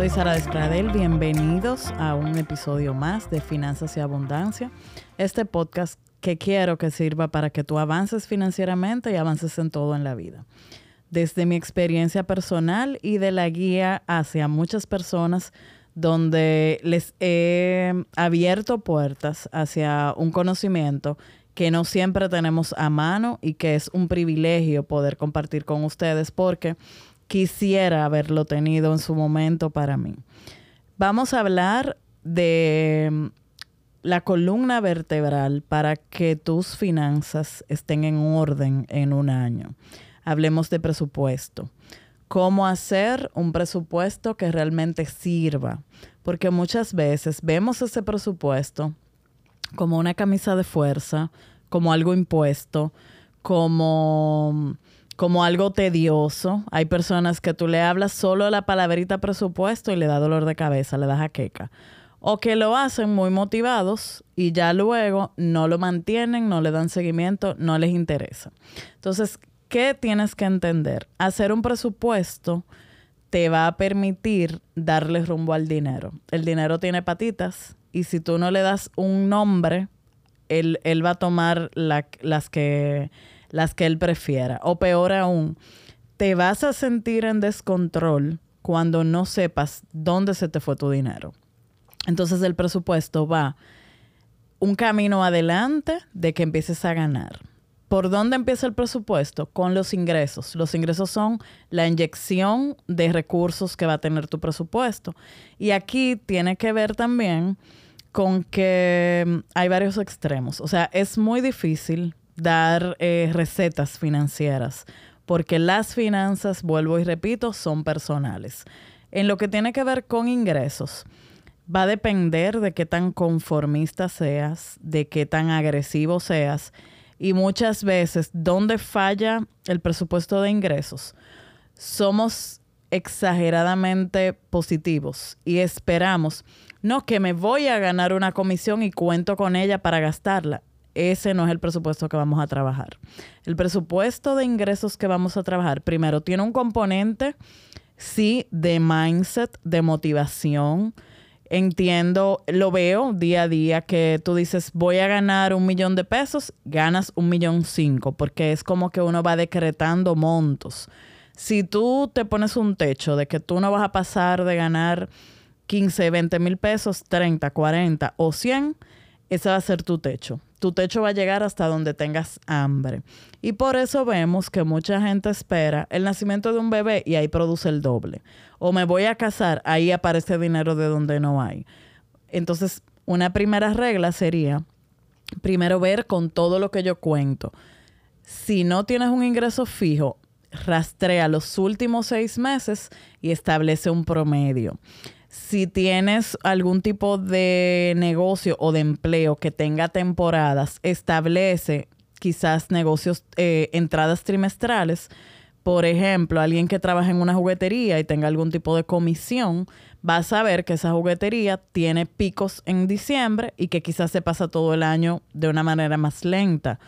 Soy Sara Despradel, bienvenidos a un episodio más de Finanzas y Abundancia. Este podcast que quiero que sirva para que tú avances financieramente y avances en todo en la vida. Desde mi experiencia personal y de la guía hacia muchas personas donde les he abierto puertas hacia un conocimiento que no siempre tenemos a mano y que es un privilegio poder compartir con ustedes porque quisiera haberlo tenido en su momento para mí. Vamos a hablar de la columna vertebral para que tus finanzas estén en orden en un año. Hablemos de presupuesto. Cómo hacer un presupuesto que realmente sirva. Porque muchas veces vemos ese presupuesto como una camisa de fuerza, como algo impuesto, como, como algo tedioso. Hay personas que tú le hablas solo la palabrita presupuesto y le da dolor de cabeza, le da jaqueca o que lo hacen muy motivados y ya luego no lo mantienen, no le dan seguimiento, no les interesa. Entonces, ¿qué tienes que entender? Hacer un presupuesto te va a permitir darle rumbo al dinero. El dinero tiene patitas y si tú no le das un nombre, él, él va a tomar las, que, las que él prefiera. O peor aún, te vas a sentir en descontrol cuando no sepas dónde se te fue tu dinero. Entonces el presupuesto va un camino adelante de que empieces a ganar. ¿Por dónde empieza el presupuesto? Con los ingresos. Los ingresos son la inyección de recursos que va a tener tu presupuesto. Y aquí tiene que ver también con que mm, hay varios extremos. O sea, es muy difícil dar eh, recetas financieras porque las finanzas, vuelvo y repito, son personales. En lo que tiene que ver con ingresos, va a depender de qué tan conformista seas, de qué tan agresivo seas y muchas veces dónde falla el presupuesto de ingresos. Somos exageradamente positivos y esperamos, no que me voy a ganar una comisión y cuento con ella para gastarla. Ese no es el presupuesto que vamos a trabajar. El presupuesto de ingresos que vamos a trabajar, primero, tiene un componente, sí, de mindset, de motivación, entiendo, lo veo día a día que tú dices, voy a ganar un millón de pesos, ganas un millón cinco, porque es como que uno va decretando montos. Si tú te pones un techo de que tú no vas a pasar de ganar 15, 20 mil pesos, 30, 40 o 100, ese va a ser tu techo. Tu techo va a llegar hasta donde tengas hambre. Y por eso vemos que mucha gente espera el nacimiento de un bebé y ahí produce el doble. O me voy a casar, ahí aparece dinero de donde no hay. Entonces, una primera regla sería, primero ver con todo lo que yo cuento. Si no tienes un ingreso fijo, rastrea los últimos seis meses y establece un promedio si tienes algún tipo de negocio o de empleo que tenga temporadas, establece quizás negocios, eh, entradas trimestrales. Por ejemplo, alguien que trabaja en una juguetería y tenga algún tipo de comisión, va a saber que esa juguetería tiene picos en diciembre y que quizás se pasa todo el año de una manera más lenta.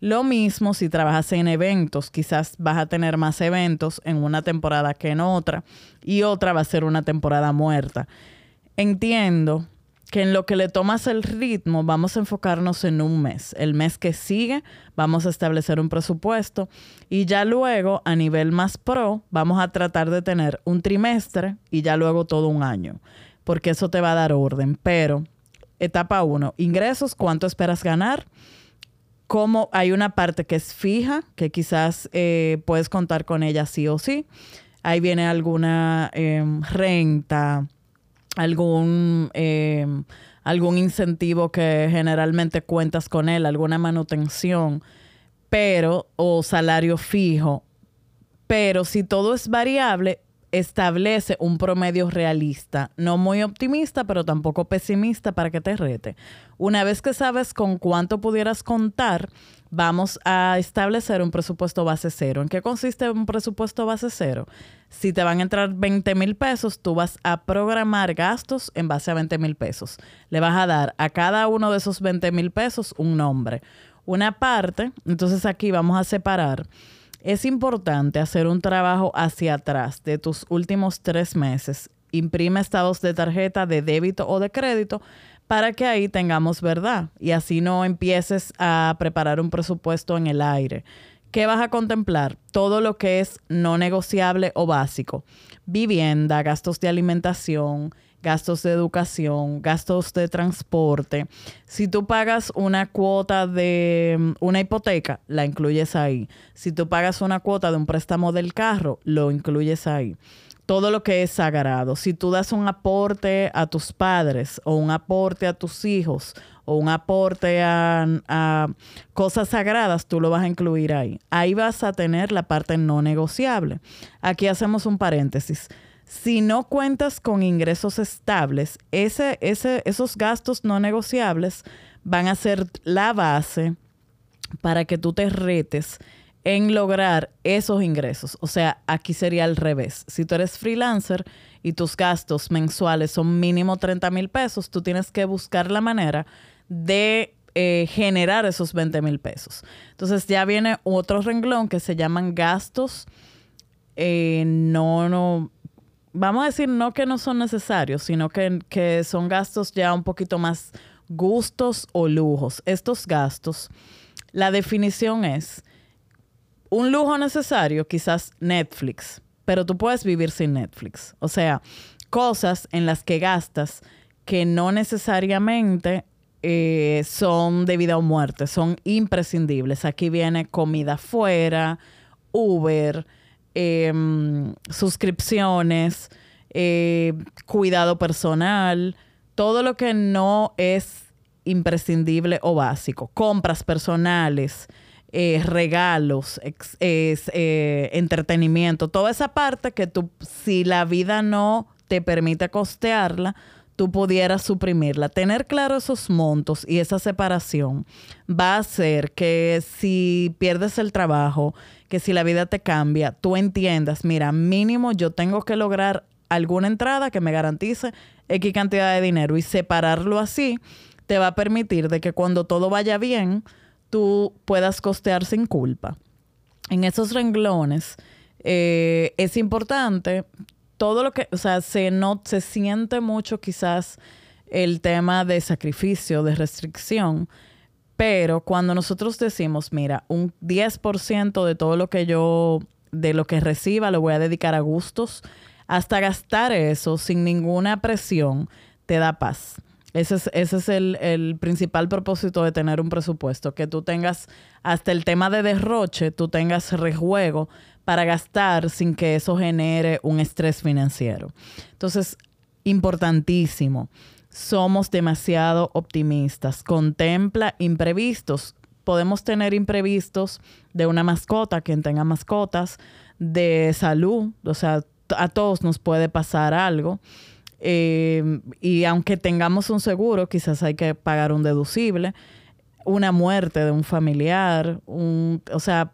Lo mismo si trabajas en eventos, quizás vas a tener más eventos en una temporada que en otra y otra va a ser una temporada muerta. Entiendo que en lo que le tomas el ritmo vamos a enfocarnos en un mes. El mes que sigue vamos a establecer un presupuesto y ya luego a nivel más pro vamos a tratar de tener un trimestre y ya luego todo un año, porque eso te va a dar orden. Pero etapa uno, ingresos, ¿cuánto esperas ganar? Como hay una parte que es fija, que quizás eh, puedes contar con ella sí o sí. Ahí viene alguna em, renta, algún, em, algún incentivo que generalmente cuentas con él, alguna manutención, pero, o salario fijo. Pero si todo es variable, establece un promedio realista, no muy optimista, pero tampoco pesimista para que te rete. Una vez que sabes con cuánto pudieras contar, vamos a establecer un presupuesto base cero. ¿En qué consiste un presupuesto base cero? Si te van a entrar 20 mil pesos, tú vas a programar gastos en base a 20 mil pesos. Le vas a dar a cada uno de esos 20 mil pesos un nombre. Una parte, entonces aquí vamos a separar es importante hacer un trabajo hacia atrás de tus últimos tres meses imprime estados de tarjeta de débito o de crédito para que ahí tengamos verdad y así no empieces a preparar un presupuesto en el aire. ¿Qué vas a contemplar? Todo lo que es no negociable o básico. Vivienda, gastos de alimentación, gastos de educación, gastos de transporte. Si tú pagas una cuota de mm, una hipoteca, la incluyes ahí. Si tú pagas una cuota de un préstamo del carro, lo incluyes ahí. Todo lo que es sagrado. Si tú das un aporte a tus padres o un aporte a tus hijos o un aporte a, a, cosas sagradas, tú lo vas a incluir ahí. Ahí vas a tener la parte no negociable. Aquí hacemos un paréntesis si no cuentas con ingresos estables, ese, ese, esos gastos no negociables van a ser la base para que tú te retes en lograr esos ingresos. O sea, aquí sería al revés. Si tú eres freelancer y tus gastos mensuales son mínimo 30 mil pesos, tú tienes que buscar la manera de eh, generar esos 20 mil pesos. Entonces ya viene otro renglón que se llaman gastos eh, no, no, vamos a decir, no que no son necesarios, sino que, son gastos ya un poquito más gustos o lujos. Estos gastos, la definición es un lujo necesario, quizás Netflix, pero tú puedes vivir sin Netflix. O sea, cosas en las que gastas que no necesariamente eh, son de vida o muerte, son imprescindibles. Aquí viene comida fuera, Uber, Em, suscripciones, eh, cuidado personal, todo lo que no es imprescindible o básico, compras personales, eh, regalos, eh, entretenimiento, toda esa parte que tú, si la vida no te permite costearla, tú pudieras suprimirla. Tener claro esos montos y esa separación va a hacer que si pierdes el trabajo, que si la vida te cambia, tú entiendas, mira, mínimo yo tengo que lograr alguna entrada que me garantice X cantidad de dinero y separarlo así te va a permitir de que cuando todo vaya bien, tú puedas costear sin culpa. En esos renglones eh, es importante todo lo que, o sea, se, no, se siente mucho quizás el tema de sacrificio, de restricción, pero cuando nosotros decimos, mira, un 10% de todo lo que yo, de lo que reciba, lo voy a dedicar a gustos, hasta gastar eso sin ninguna presión, te da paz. Ese es, ese es el, el, principal propósito de tener un presupuesto, que tú tengas hasta el tema de derroche, tú tengas rejuego para gastar sin que eso genere un estrés financiero. Entonces, importantísimo somos demasiado optimistas. Contempla imprevistos. Podemos tener imprevistos de una mascota, quien tenga mascotas, de salud, o sea, a todos nos puede pasar algo. Eh, y aunque tengamos un seguro, quizás hay que pagar un deducible, una muerte de un familiar, un, o sea,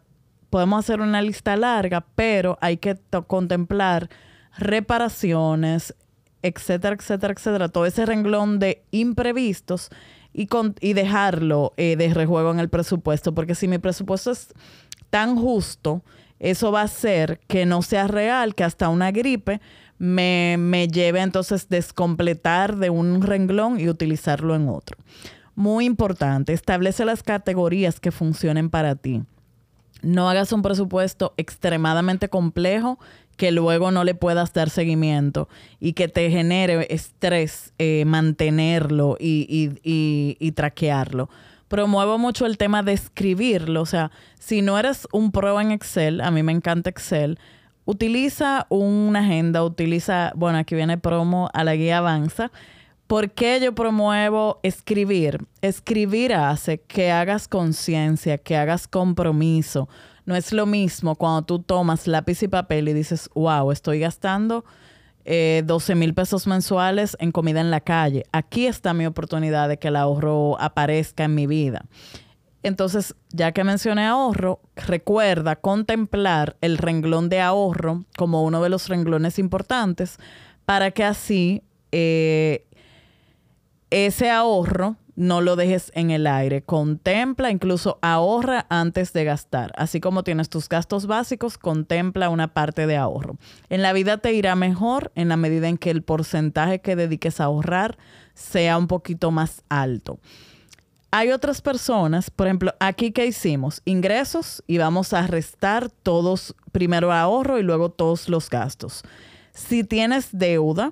podemos hacer una lista larga, pero hay que contemplar reparaciones, etcétera, etcétera, etcétera, todo ese renglón de imprevistos y, con, y dejarlo eh, de rejuego en el presupuesto, porque si mi presupuesto es tan justo, eso va a hacer que no sea real, que hasta una gripe me, me lleve entonces descompletar de un renglón y utilizarlo en otro. Muy importante, establece las categorías que funcionen para ti. No hagas un presupuesto extremadamente complejo que luego no le puedas dar seguimiento y que te genere estrés eh, mantenerlo y, y, traquearlo. Promuevo mucho el tema de escribirlo. O sea, si no eres un pro en Excel, a mí me encanta Excel, utiliza una agenda, utiliza, bueno, aquí viene promo a la guía Avanza. ¿Por qué yo promuevo escribir? Escribir hace que hagas conciencia, que hagas compromiso no es lo mismo cuando tú tomas lápiz y papel y dices, wow, estoy gastando 12 eh, mil pesos mensuales en comida en la calle. Aquí está mi oportunidad de que el ahorro aparezca en mi vida. Entonces, ya que mencioné ahorro, recuerda contemplar el renglón de ahorro como uno de los renglones importantes para que así eh, ese ahorro no lo dejes en el aire. Contempla, incluso ahorra antes de gastar. Así como tienes tus gastos básicos, contempla una parte de ahorro. En la vida te irá mejor en la medida en que el porcentaje que dediques a ahorrar sea un poquito más alto. Hay otras personas, por ejemplo, aquí que hicimos ingresos y vamos a restar todos, primero ahorro y luego todos los gastos. Si tienes deuda,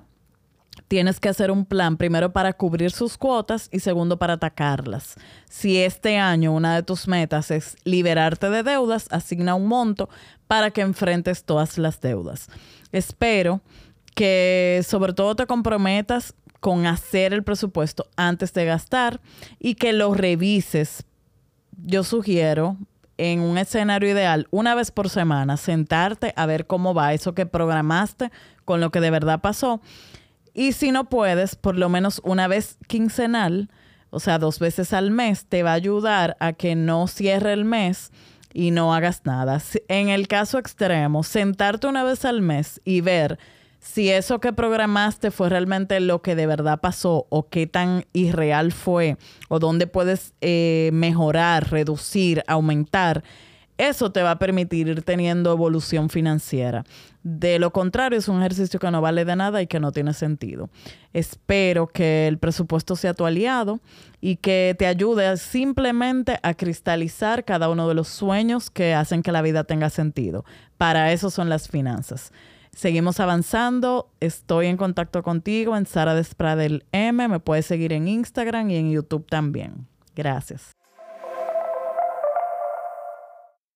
tienes que hacer un plan primero para cubrir sus cuotas y segundo para atacarlas. Si este año una de tus metas es liberarte de deudas, asigna un monto para que enfrentes todas las deudas. Espero que sobre todo te comprometas con hacer el presupuesto antes de gastar y que lo revises. Yo sugiero en un escenario ideal, una vez por semana, sentarte a ver cómo va eso que programaste con lo que de verdad pasó y si no puedes, por lo menos una vez quincenal, o sea, dos veces al mes, te va a ayudar a que no cierre el mes y no hagas nada. En el caso extremo, sentarte una vez al mes y ver si eso que programaste fue realmente lo que de verdad pasó o qué tan irreal fue o dónde puedes eh, mejorar, reducir, aumentar eso te va a permitir ir teniendo evolución financiera. De lo contrario, es un ejercicio que no vale de nada y que no tiene sentido. Espero que el presupuesto sea tu aliado y que te ayude simplemente a cristalizar cada uno de los sueños que hacen que la vida tenga sentido. Para eso son las finanzas. Seguimos avanzando. Estoy en contacto contigo en Sara Despradel M. Me puedes seguir en Instagram y en YouTube también. Gracias.